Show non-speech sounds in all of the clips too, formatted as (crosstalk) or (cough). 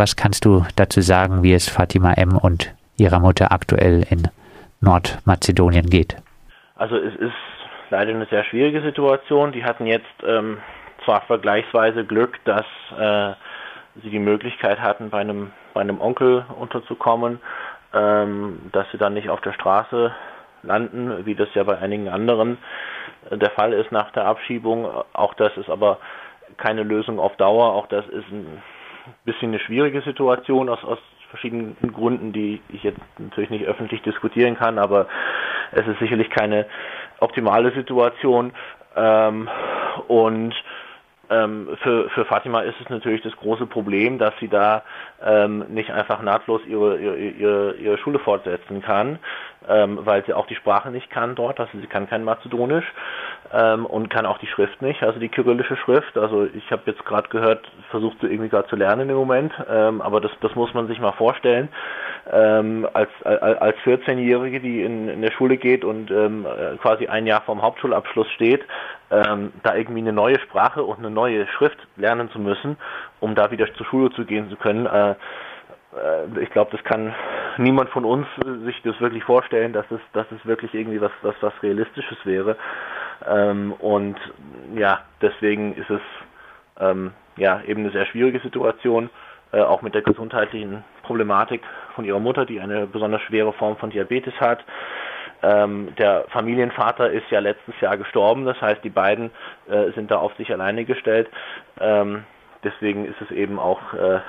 Was kannst du dazu sagen, wie es Fatima M. und ihrer Mutter aktuell in Nordmazedonien geht? Also es ist leider eine sehr schwierige Situation. Die hatten jetzt ähm, zwar vergleichsweise Glück, dass äh, sie die Möglichkeit hatten, bei einem, bei einem Onkel unterzukommen, ähm, dass sie dann nicht auf der Straße landen, wie das ja bei einigen anderen äh, der Fall ist nach der Abschiebung. Auch das ist aber keine Lösung auf Dauer. Auch das ist ein bisschen eine schwierige Situation aus, aus verschiedenen Gründen, die ich jetzt natürlich nicht öffentlich diskutieren kann, aber es ist sicherlich keine optimale Situation. Ähm, und ähm, für, für Fatima ist es natürlich das große Problem, dass sie da ähm, nicht einfach nahtlos ihre, ihre, ihre Schule fortsetzen kann, ähm, weil sie auch die Sprache nicht kann dort, also sie kann kein Mazedonisch ähm, und kann auch die Schrift nicht, also die kyrillische Schrift. Also ich habe jetzt gerade gehört, versucht sie irgendwie gerade zu lernen im Moment, ähm, aber das, das muss man sich mal vorstellen. Ähm, als, als 14-Jährige, die in, in der Schule geht und ähm, quasi ein Jahr vom Hauptschulabschluss steht, ähm, da irgendwie eine neue Sprache und eine neue Schrift lernen zu müssen, um da wieder zur Schule zu gehen zu können. Äh, äh, ich glaube, das kann niemand von uns sich das wirklich vorstellen, dass es, dass es wirklich irgendwie was, was, was Realistisches wäre. Ähm, und ja, deswegen ist es ähm, ja eben eine sehr schwierige Situation, äh, auch mit der gesundheitlichen Problematik von ihrer Mutter, die eine besonders schwere Form von Diabetes hat. Ähm, der Familienvater ist ja letztes Jahr gestorben, das heißt, die beiden äh, sind da auf sich alleine gestellt. Ähm, deswegen ist es eben auch äh,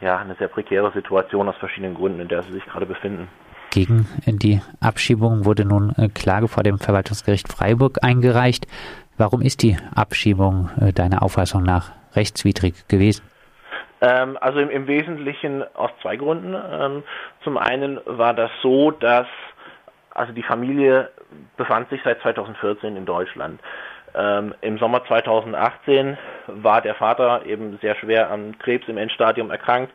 ja, eine sehr prekäre Situation aus verschiedenen Gründen, in der sie sich gerade befinden. Gegen die Abschiebung wurde nun äh, Klage vor dem Verwaltungsgericht Freiburg eingereicht. Warum ist die Abschiebung äh, deiner Auffassung nach rechtswidrig gewesen? Ähm, also im, im, Wesentlichen aus zwei Gründen. Ähm, zum einen war das so, dass also die Familie befand sich seit 2014 in Deutschland. Ähm, Im Sommer 2018 war der Vater eben sehr schwer an Krebs im Endstadium erkrankt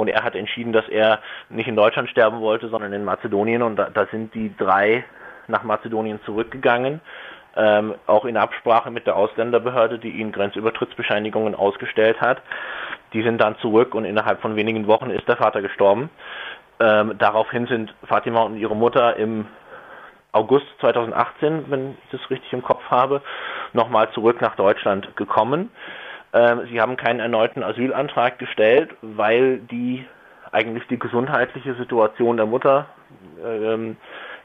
und er hat entschieden, dass er nicht in Deutschland sterben wollte, sondern in Mazedonien und da, da sind die drei nach Mazedonien zurückgegangen, ähm, auch in Absprache mit der Ausländerbehörde, die ihnen Grenzübertrittsbescheinigungen ausgestellt hat. Die sind dann zurück und innerhalb von wenigen Wochen ist der Vater gestorben. Ähm, daraufhin sind Fatima und ihre Mutter im August 2018, wenn ich das richtig im Kopf habe, nochmal zurück nach Deutschland gekommen. Ähm, sie haben keinen erneuten Asylantrag gestellt, weil die eigentlich die gesundheitliche Situation der Mutter ähm,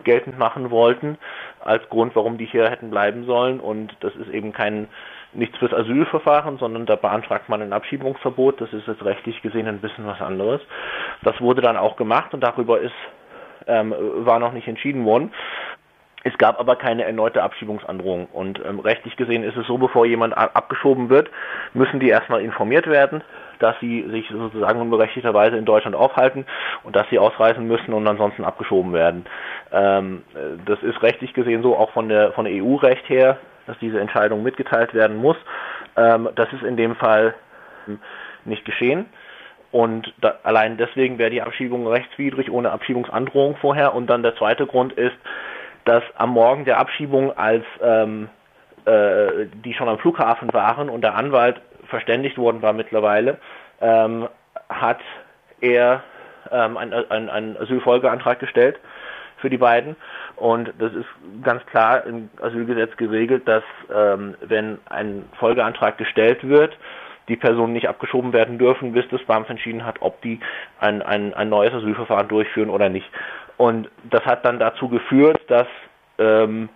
geltend machen wollten als Grund, warum die hier hätten bleiben sollen. Und das ist eben kein nichts fürs Asylverfahren, sondern da beantragt man ein Abschiebungsverbot. Das ist jetzt rechtlich gesehen ein bisschen was anderes. Das wurde dann auch gemacht und darüber ist ähm, war noch nicht entschieden worden. Es gab aber keine erneute Abschiebungsandrohung. Und ähm, rechtlich gesehen ist es so, bevor jemand abgeschoben wird, müssen die erstmal informiert werden, dass sie sich sozusagen unberechtigterweise in Deutschland aufhalten und dass sie ausreisen müssen und ansonsten abgeschoben werden. Ähm, das ist rechtlich gesehen so, auch von der, von der EU-Recht her, dass diese Entscheidung mitgeteilt werden muss. Ähm, das ist in dem Fall nicht geschehen. Und da, allein deswegen wäre die Abschiebung rechtswidrig ohne Abschiebungsandrohung vorher. Und dann der zweite Grund ist, dass am Morgen der Abschiebung, als ähm, äh, die schon am Flughafen waren und der Anwalt verständigt worden war mittlerweile, ähm, hat er ähm, einen ein Asylfolgeantrag gestellt für die beiden. Und das ist ganz klar im Asylgesetz geregelt, dass ähm, wenn ein Folgeantrag gestellt wird, die Personen nicht abgeschoben werden dürfen, bis das BAMF entschieden hat, ob die ein, ein, ein neues Asylverfahren durchführen oder nicht. Und das hat dann dazu geführt, dass ähm,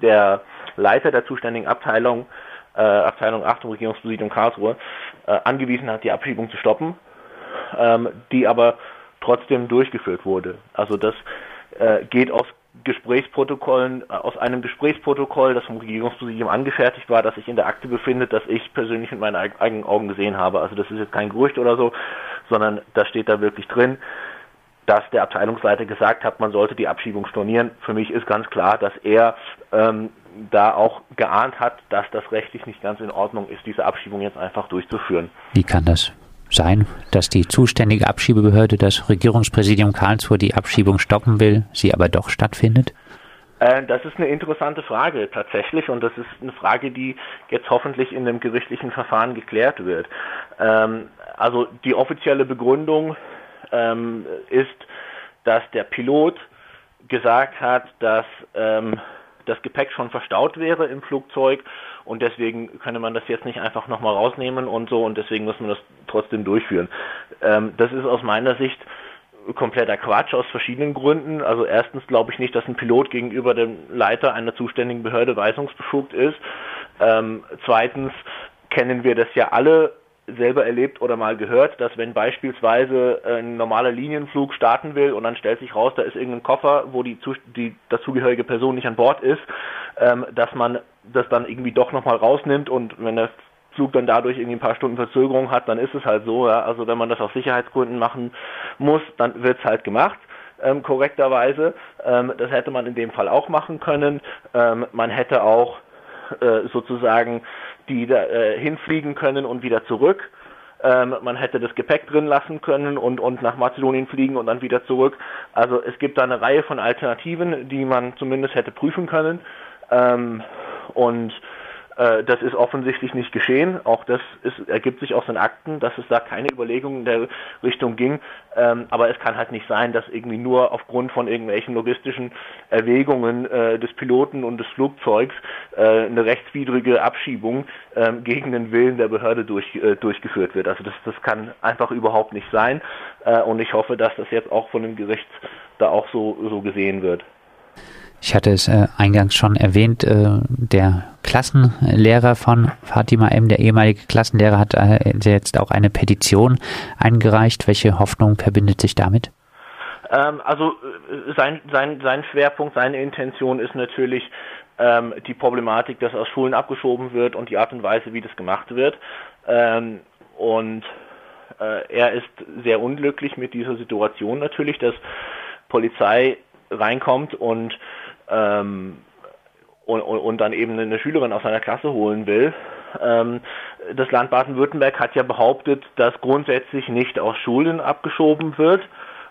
der Leiter der zuständigen Abteilung, äh, Abteilung 8 im Regierungspräsidium Karlsruhe, äh, angewiesen hat, die Abschiebung zu stoppen, ähm, die aber trotzdem durchgeführt wurde. Also das äh, geht aus Gesprächsprotokollen, äh, aus einem Gesprächsprotokoll, das vom Regierungspräsidium angefertigt war, das sich in der Akte befindet, das ich persönlich mit meinen eigenen Augen gesehen habe. Also das ist jetzt kein Gerücht oder so, sondern das steht da wirklich drin dass der Abteilungsleiter gesagt hat, man sollte die Abschiebung stornieren. Für mich ist ganz klar, dass er ähm, da auch geahnt hat, dass das rechtlich nicht ganz in Ordnung ist, diese Abschiebung jetzt einfach durchzuführen. Wie kann das sein, dass die zuständige Abschiebebehörde, das Regierungspräsidium Karlsruhe, die Abschiebung stoppen will, sie aber doch stattfindet? Äh, das ist eine interessante Frage tatsächlich und das ist eine Frage, die jetzt hoffentlich in dem gerichtlichen Verfahren geklärt wird. Ähm, also die offizielle Begründung ähm, ist, dass der Pilot gesagt hat, dass ähm, das Gepäck schon verstaut wäre im Flugzeug und deswegen könne man das jetzt nicht einfach nochmal rausnehmen und so und deswegen muss man das trotzdem durchführen. Ähm, das ist aus meiner Sicht kompletter Quatsch aus verschiedenen Gründen. Also erstens glaube ich nicht, dass ein Pilot gegenüber dem Leiter einer zuständigen Behörde weisungsbefugt ist. Ähm, zweitens kennen wir das ja alle selber erlebt oder mal gehört, dass wenn beispielsweise ein normaler Linienflug starten will und dann stellt sich raus, da ist irgendein Koffer, wo die, die dazugehörige Person nicht an Bord ist, ähm, dass man das dann irgendwie doch nochmal rausnimmt und wenn der Flug dann dadurch irgendwie ein paar Stunden Verzögerung hat, dann ist es halt so. Ja? Also wenn man das aus Sicherheitsgründen machen muss, dann wird es halt gemacht. Ähm, korrekterweise. Ähm, das hätte man in dem Fall auch machen können. Ähm, man hätte auch äh, sozusagen die da, äh, hinfliegen können und wieder zurück. Ähm, man hätte das Gepäck drin lassen können und, und nach Mazedonien fliegen und dann wieder zurück. Also es gibt da eine Reihe von Alternativen, die man zumindest hätte prüfen können. Ähm, und das ist offensichtlich nicht geschehen. Auch das ist, ergibt sich aus den Akten, dass es da keine Überlegungen in der Richtung ging. Ähm, aber es kann halt nicht sein, dass irgendwie nur aufgrund von irgendwelchen logistischen Erwägungen äh, des Piloten und des Flugzeugs äh, eine rechtswidrige Abschiebung ähm, gegen den Willen der Behörde durch, äh, durchgeführt wird. Also das, das kann einfach überhaupt nicht sein. Äh, und ich hoffe, dass das jetzt auch von dem Gericht da auch so, so gesehen wird. Ich hatte es äh, eingangs schon erwähnt, äh, der Klassenlehrer von Fatima M., der ehemalige Klassenlehrer, hat äh, jetzt auch eine Petition eingereicht. Welche Hoffnung verbindet sich damit? Ähm, also äh, sein, sein, sein Schwerpunkt, seine Intention ist natürlich ähm, die Problematik, dass aus Schulen abgeschoben wird und die Art und Weise, wie das gemacht wird. Ähm, und äh, er ist sehr unglücklich mit dieser Situation natürlich, dass Polizei reinkommt und ähm, und, und, dann eben eine Schülerin aus seiner Klasse holen will. Ähm, das Land Baden-Württemberg hat ja behauptet, dass grundsätzlich nicht aus Schulen abgeschoben wird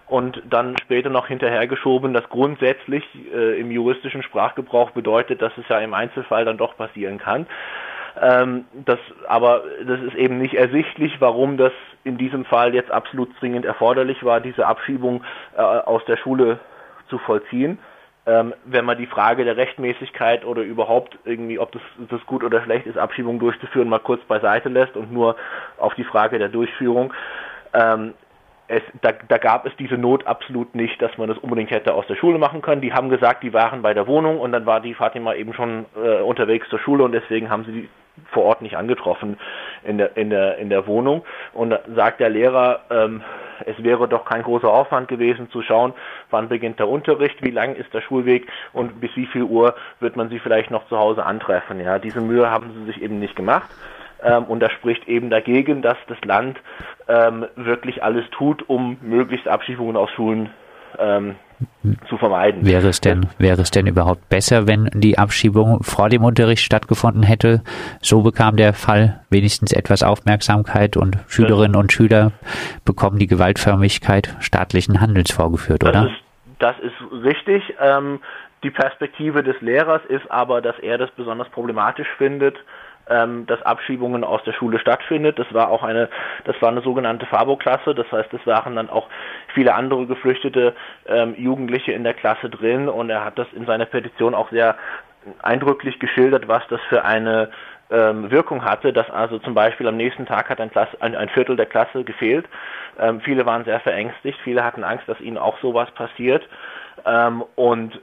und dann später noch hinterhergeschoben, dass grundsätzlich äh, im juristischen Sprachgebrauch bedeutet, dass es ja im Einzelfall dann doch passieren kann. Ähm, das, aber das ist eben nicht ersichtlich, warum das in diesem Fall jetzt absolut dringend erforderlich war, diese Abschiebung äh, aus der Schule zu vollziehen ähm, wenn man die Frage der Rechtmäßigkeit oder überhaupt irgendwie, ob das, das gut oder schlecht ist, Abschiebung durchzuführen, mal kurz beiseite lässt und nur auf die Frage der Durchführung. Ähm, es, da, da gab es diese Not absolut nicht, dass man das unbedingt hätte aus der Schule machen können. Die haben gesagt, die waren bei der Wohnung und dann war die Fatima eben schon äh, unterwegs zur Schule und deswegen haben sie die vor Ort nicht angetroffen in der, in der, in der Wohnung. Und sagt der Lehrer, ähm, es wäre doch kein großer Aufwand gewesen zu schauen, wann beginnt der Unterricht, wie lang ist der Schulweg und bis wie viel Uhr wird man sie vielleicht noch zu Hause antreffen. Ja, diese Mühe haben sie sich eben nicht gemacht. Ähm, und das spricht eben dagegen, dass das Land ähm, wirklich alles tut, um möglichst Abschiebungen aus Schulen ähm, zu vermeiden. Wäre es denn, wäre es denn überhaupt besser, wenn die Abschiebung vor dem Unterricht stattgefunden hätte? So bekam der Fall wenigstens etwas Aufmerksamkeit und Schülerinnen und Schüler bekommen die Gewaltförmigkeit staatlichen Handelns vorgeführt, das oder? Ist, das ist richtig. Ähm, die Perspektive des Lehrers ist aber, dass er das besonders problematisch findet, ähm, dass Abschiebungen aus der Schule stattfindet. Das war auch eine, das war eine sogenannte Fabo-Klasse. Das heißt, es waren dann auch viele andere geflüchtete ähm, Jugendliche in der Klasse drin und er hat das in seiner Petition auch sehr eindrücklich geschildert, was das für eine ähm, Wirkung hatte, dass also zum Beispiel am nächsten Tag hat ein, Klasse, ein, ein Viertel der Klasse gefehlt. Ähm, viele waren sehr verängstigt, viele hatten Angst, dass ihnen auch sowas passiert. Ähm, und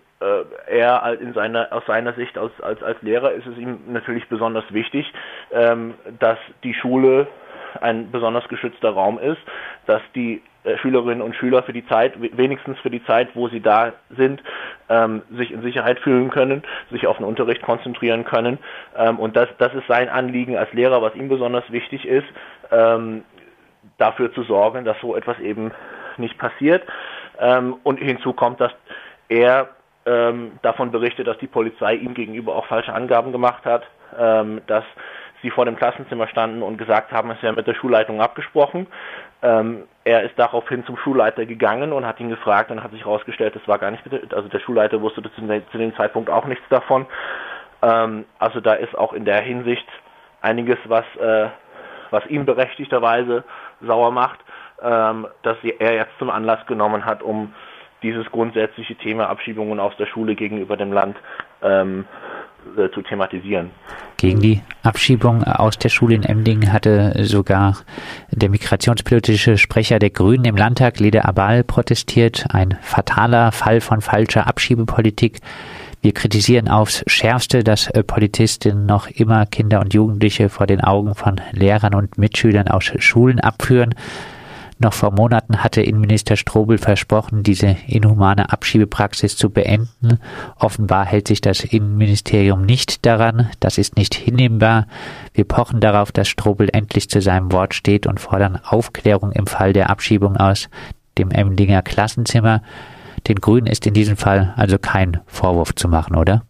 er in seiner, aus seiner Sicht als, als, als Lehrer ist es ihm natürlich besonders wichtig, ähm, dass die Schule ein besonders geschützter Raum ist, dass die äh, Schülerinnen und Schüler für die Zeit, wenigstens für die Zeit, wo sie da sind, ähm, sich in Sicherheit fühlen können, sich auf den Unterricht konzentrieren können. Ähm, und das, das ist sein Anliegen als Lehrer, was ihm besonders wichtig ist, ähm, dafür zu sorgen, dass so etwas eben nicht passiert. Ähm, und hinzu kommt, dass er ähm, davon berichtet, dass die Polizei ihm gegenüber auch falsche Angaben gemacht hat, ähm, dass sie vor dem Klassenzimmer standen und gesagt haben, es wäre mit der Schulleitung abgesprochen. Ähm, er ist daraufhin zum Schulleiter gegangen und hat ihn gefragt und hat sich herausgestellt, das war gar nicht, also der Schulleiter wusste zu dem Zeitpunkt auch nichts davon. Ähm, also da ist auch in der Hinsicht einiges, was, äh, was ihn berechtigterweise sauer macht, ähm, dass er jetzt zum Anlass genommen hat, um dieses grundsätzliche Thema Abschiebungen aus der Schule gegenüber dem Land ähm, äh, zu thematisieren. Gegen die Abschiebung aus der Schule in Emding hatte sogar der migrationspolitische Sprecher der Grünen im Landtag, Lede Abal, protestiert. Ein fataler Fall von falscher Abschiebepolitik. Wir kritisieren aufs Schärfste, dass äh, Polizistinnen noch immer Kinder und Jugendliche vor den Augen von Lehrern und Mitschülern aus Schulen abführen. Noch vor Monaten hatte Innenminister Strobel versprochen, diese inhumane Abschiebepraxis zu beenden. Offenbar hält sich das Innenministerium nicht daran. Das ist nicht hinnehmbar. Wir pochen darauf, dass Strobel endlich zu seinem Wort steht und fordern Aufklärung im Fall der Abschiebung aus dem Emdinger Klassenzimmer. Den Grünen ist in diesem Fall also kein Vorwurf zu machen, oder?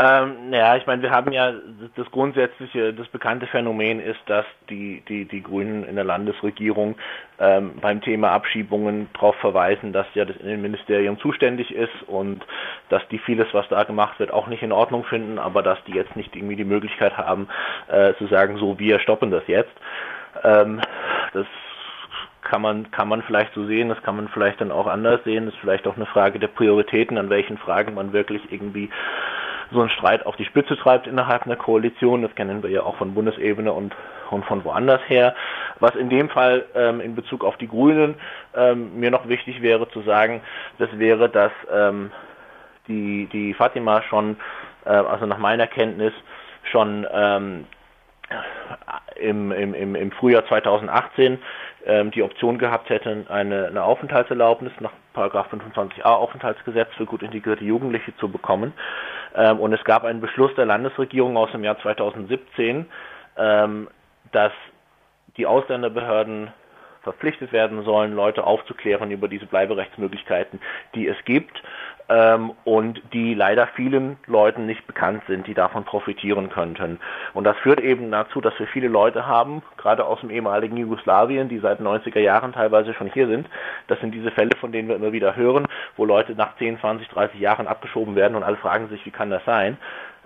Ähm, ja, ich meine, wir haben ja das grundsätzliche, das bekannte Phänomen ist, dass die, die, die Grünen in der Landesregierung ähm, beim Thema Abschiebungen darauf verweisen, dass ja das Innenministerium zuständig ist und dass die vieles, was da gemacht wird, auch nicht in Ordnung finden, aber dass die jetzt nicht irgendwie die Möglichkeit haben, äh, zu sagen, so wir stoppen das jetzt. Ähm, das kann man, kann man vielleicht so sehen, das kann man vielleicht dann auch anders sehen, das ist vielleicht auch eine Frage der Prioritäten, an welchen Fragen man wirklich irgendwie so einen Streit auf die Spitze treibt innerhalb einer Koalition. Das kennen wir ja auch von Bundesebene und, und von woanders her. Was in dem Fall ähm, in Bezug auf die Grünen ähm, mir noch wichtig wäre zu sagen, das wäre, dass ähm, die, die Fatima schon, äh, also nach meiner Kenntnis, schon ähm, im, im, im Frühjahr 2018 ähm, die Option gehabt hätte, eine, eine Aufenthaltserlaubnis nach 25a Aufenthaltsgesetz für gut integrierte Jugendliche zu bekommen. Ähm, und es gab einen Beschluss der Landesregierung aus dem Jahr 2017, ähm, dass die Ausländerbehörden verpflichtet werden sollen, Leute aufzuklären über diese Bleiberechtsmöglichkeiten, die es gibt ähm, und die leider vielen Leuten nicht bekannt sind, die davon profitieren könnten. Und das führt eben dazu, dass wir viele Leute haben, gerade aus dem ehemaligen Jugoslawien, die seit 90er Jahren teilweise schon hier sind. Das sind diese Fälle, von denen wir immer wieder hören, wo Leute nach 10, 20, 30 Jahren abgeschoben werden und alle fragen sich, wie kann das sein?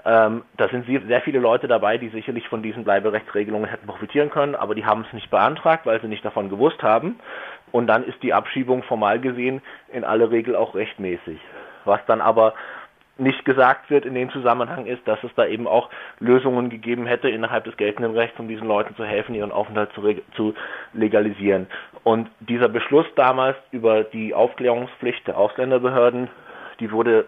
Ähm, da sind sehr viele Leute dabei, die sicherlich von diesen Bleiberechtsregelungen hätten profitieren können, aber die haben es nicht beantragt, weil sie nicht davon gewusst haben. Und dann ist die Abschiebung formal gesehen in aller Regel auch rechtmäßig. Was dann aber nicht gesagt wird in dem Zusammenhang ist, dass es da eben auch Lösungen gegeben hätte innerhalb des geltenden Rechts, um diesen Leuten zu helfen, ihren Aufenthalt zu, zu, legalisieren. Und dieser Beschluss damals über die Aufklärungspflicht der Ausländerbehörden, die wurde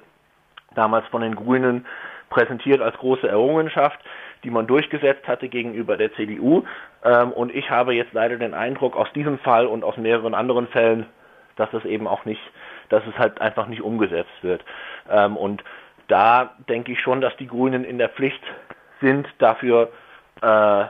damals von den Grünen präsentiert als große Errungenschaft, die man durchgesetzt hatte gegenüber der CDU. Ähm, und ich habe jetzt leider den Eindruck aus diesem Fall und aus mehreren anderen Fällen, dass es eben auch nicht dass es halt einfach nicht umgesetzt wird. Ähm, und da denke ich schon, dass die Grünen in der Pflicht sind, dafür, äh,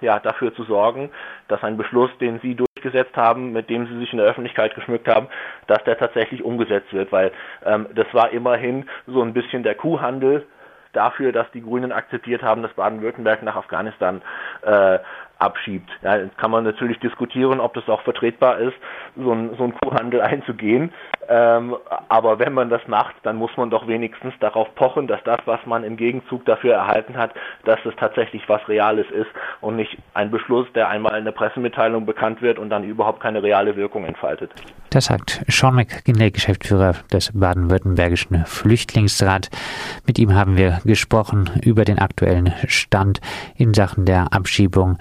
ja, dafür zu sorgen, dass ein Beschluss, den sie durchgesetzt haben, mit dem sie sich in der Öffentlichkeit geschmückt haben, dass der tatsächlich umgesetzt wird, weil ähm, das war immerhin so ein bisschen der Kuhhandel dafür, dass die Grünen akzeptiert haben, dass Baden-Württemberg nach Afghanistan äh, abschiebt. Ja, jetzt kann man natürlich diskutieren, ob das auch vertretbar ist, so ein, so ein Kuhhandel (laughs) einzugehen. Ähm, aber wenn man das macht, dann muss man doch wenigstens darauf pochen, dass das, was man im Gegenzug dafür erhalten hat, dass es tatsächlich was Reales ist und nicht ein Beschluss, der einmal in der Pressemitteilung bekannt wird und dann überhaupt keine reale Wirkung entfaltet. Das sagt Sean McKinley, Geschäftsführer des baden-württembergischen Flüchtlingsrat. Mit ihm haben wir gesprochen über den aktuellen Stand in Sachen der Abschiebung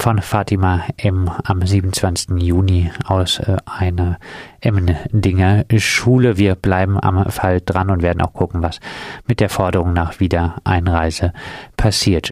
von Fatima M. am 27. Juni aus äh, einer Emmendinger Schule. Wir bleiben am Fall dran und werden auch gucken, was mit der Forderung nach Wiedereinreise passiert.